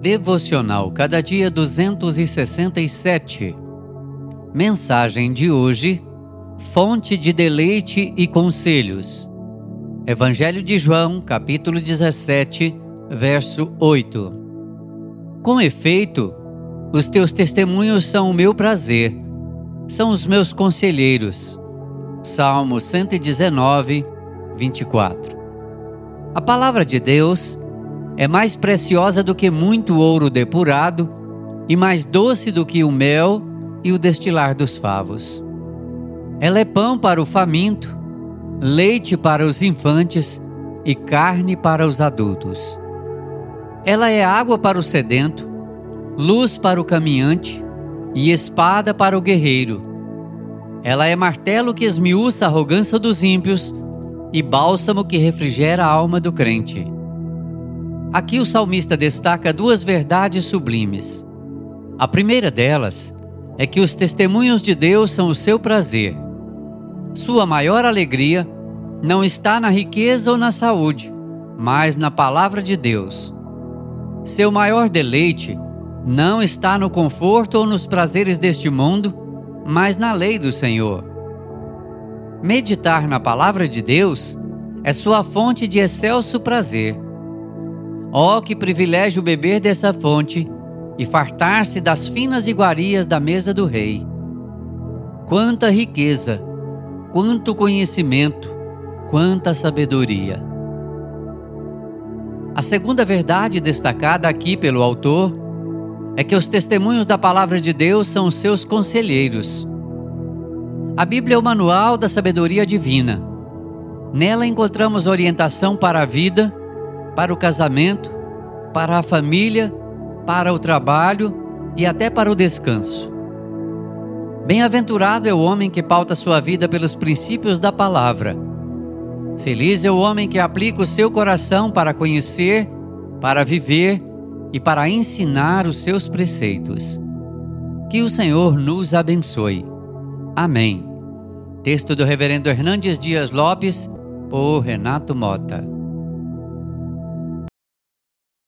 Devocional Cada Dia 267. Mensagem de hoje: Fonte de deleite e conselhos. Evangelho de João, capítulo 17, verso 8. Com efeito, os teus testemunhos são o meu prazer, são os meus conselheiros. Salmo 119, 24. A palavra de Deus é mais preciosa do que muito ouro depurado e mais doce do que o mel e o destilar dos favos. Ela é pão para o faminto, leite para os infantes e carne para os adultos. Ela é água para o sedento, luz para o caminhante e espada para o guerreiro. Ela é martelo que esmiuça a arrogância dos ímpios e bálsamo que refrigera a alma do crente. Aqui o salmista destaca duas verdades sublimes. A primeira delas é que os testemunhos de Deus são o seu prazer. Sua maior alegria não está na riqueza ou na saúde, mas na palavra de Deus. Seu maior deleite não está no conforto ou nos prazeres deste mundo, mas na lei do Senhor. Meditar na palavra de Deus é sua fonte de excelso prazer Oh, que privilégio beber dessa fonte e fartar-se das finas iguarias da mesa do rei. Quanta riqueza, quanto conhecimento, quanta sabedoria. A segunda verdade destacada aqui pelo autor é que os testemunhos da palavra de Deus são os seus conselheiros. A Bíblia é o manual da sabedoria divina. Nela encontramos orientação para a vida para o casamento, para a família, para o trabalho e até para o descanso. Bem-aventurado é o homem que pauta sua vida pelos princípios da palavra. Feliz é o homem que aplica o seu coração para conhecer, para viver e para ensinar os seus preceitos. Que o Senhor nos abençoe. Amém. Texto do Reverendo Hernandes Dias Lopes, por Renato Mota.